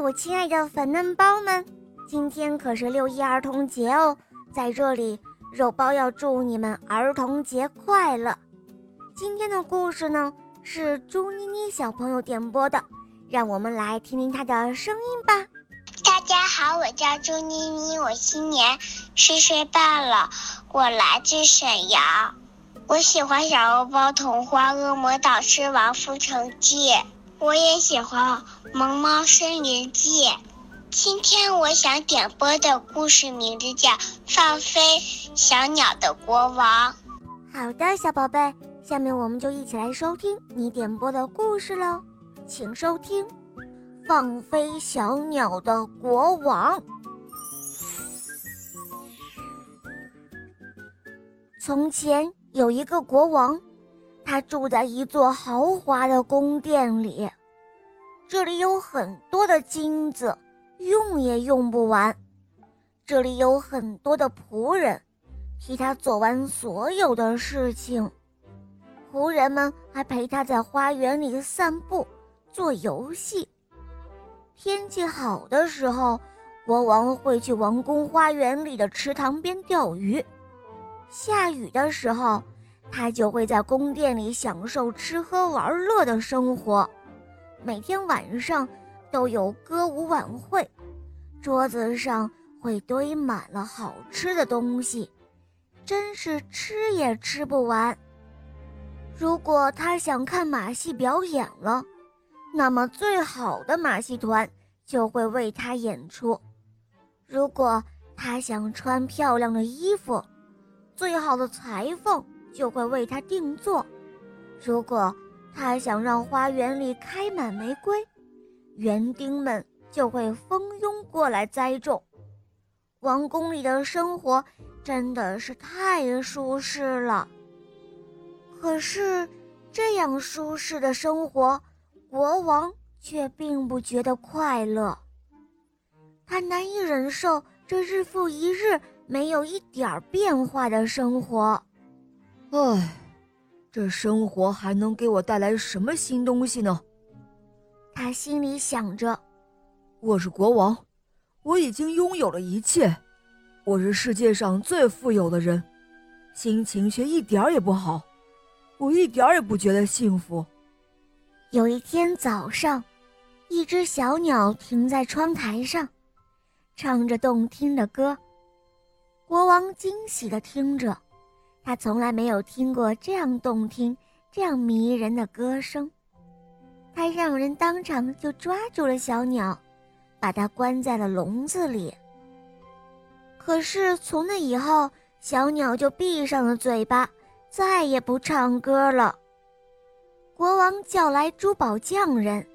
我亲爱的粉嫩包们，今天可是六一儿童节哦，在这里，肉包要祝你们儿童节快乐。今天的故事呢，是朱妮妮小朋友点播的，让我们来听听她的声音吧。大家好，我叫朱妮妮，我今年四岁半了，我来自沈阳，我喜欢小肉包童话《恶魔岛狮王复仇记》。我也喜欢《萌猫森林记》。今天我想点播的故事名字叫《放飞小鸟的国王》。好的，小宝贝，下面我们就一起来收听你点播的故事喽。请收听《放飞小鸟的国王》。从前有一个国王。他住在一座豪华的宫殿里，这里有很多的金子，用也用不完。这里有很多的仆人，替他做完所有的事情。仆人们还陪他在花园里散步、做游戏。天气好的时候，国王会去王宫花园里的池塘边钓鱼；下雨的时候，他就会在宫殿里享受吃喝玩乐的生活，每天晚上都有歌舞晚会，桌子上会堆满了好吃的东西，真是吃也吃不完。如果他想看马戏表演了，那么最好的马戏团就会为他演出；如果他想穿漂亮的衣服，最好的裁缝。就会为他定做。如果他想让花园里开满玫瑰，园丁们就会蜂拥过来栽种。王宫里的生活真的是太舒适了。可是，这样舒适的生活，国王却并不觉得快乐。他难以忍受这日复一日没有一点变化的生活。唉，这生活还能给我带来什么新东西呢？他心里想着。我是国王，我已经拥有了一切，我是世界上最富有的人，心情却一点也不好，我一点也不觉得幸福。有一天早上，一只小鸟停在窗台上，唱着动听的歌。国王惊喜地听着。他从来没有听过这样动听、这样迷人的歌声，他让人当场就抓住了小鸟，把它关在了笼子里。可是从那以后，小鸟就闭上了嘴巴，再也不唱歌了。国王叫来珠宝匠人，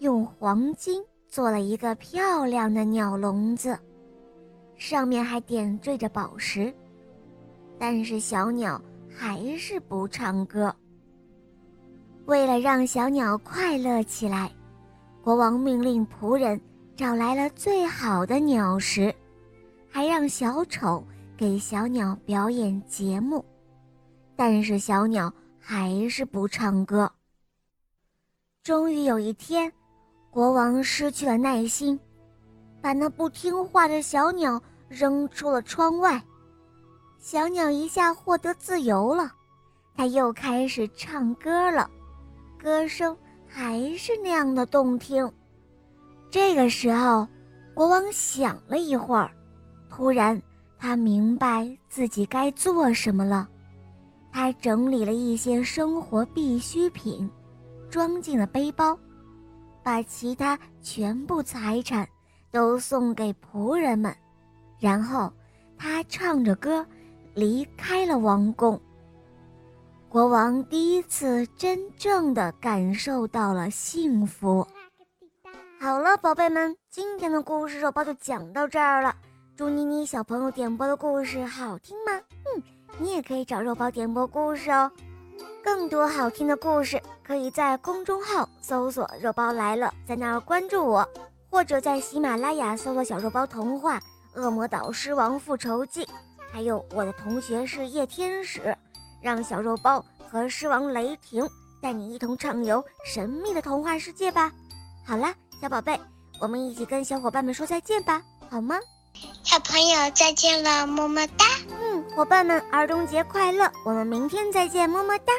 用黄金做了一个漂亮的鸟笼子，上面还点缀着宝石。但是小鸟还是不唱歌。为了让小鸟快乐起来，国王命令仆人找来了最好的鸟食，还让小丑给小鸟表演节目。但是小鸟还是不唱歌。终于有一天，国王失去了耐心，把那不听话的小鸟扔出了窗外。小鸟一下获得自由了，它又开始唱歌了，歌声还是那样的动听。这个时候，国王想了一会儿，突然他明白自己该做什么了。他整理了一些生活必需品，装进了背包，把其他全部财产都送给仆人们，然后他唱着歌。离开了王宫，国王第一次真正的感受到了幸福。好了，宝贝们，今天的故事肉包就讲到这儿了。祝妮妮小朋友点播的故事好听吗？嗯，你也可以找肉包点播故事哦。更多好听的故事，可以在公众号搜索“肉包来了”，在那儿关注我，或者在喜马拉雅搜索“小肉包童话《恶魔岛狮王复仇记》。还有我的同学是夜天使，让小肉包和狮王雷霆带你一同畅游神秘的童话世界吧。好啦，小宝贝，我们一起跟小伙伴们说再见吧，好吗？小朋友再见了，么么哒。嗯，伙伴们，儿童节快乐！我们明天再见，么么哒。